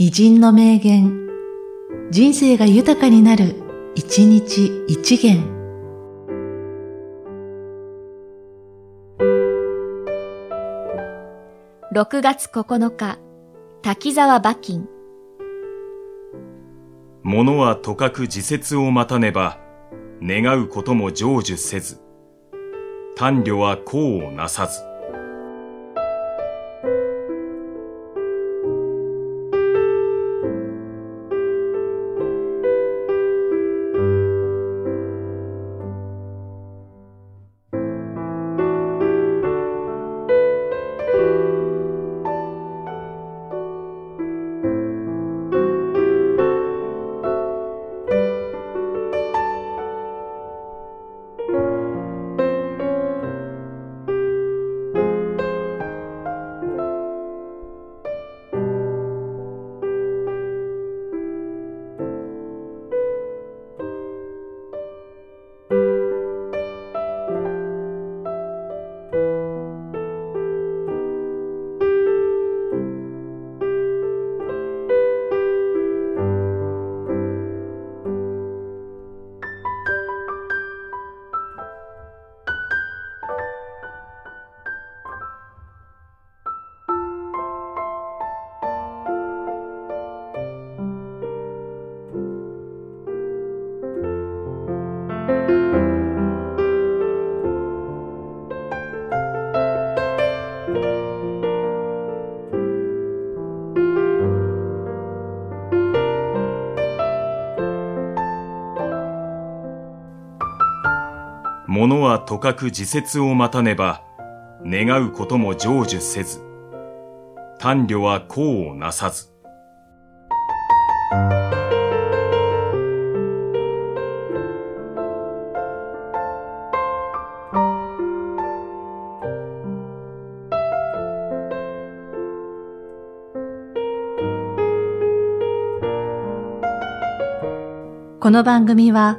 偉人の名言、人生が豊かになる、一日一元。6月9日、滝沢馬琴。物はとかく自節を待たねば、願うことも成就せず、短慮は功をなさず。物はとかく自節を待たねば、願うことも成就せず、短慮は功をなさず。この番組は、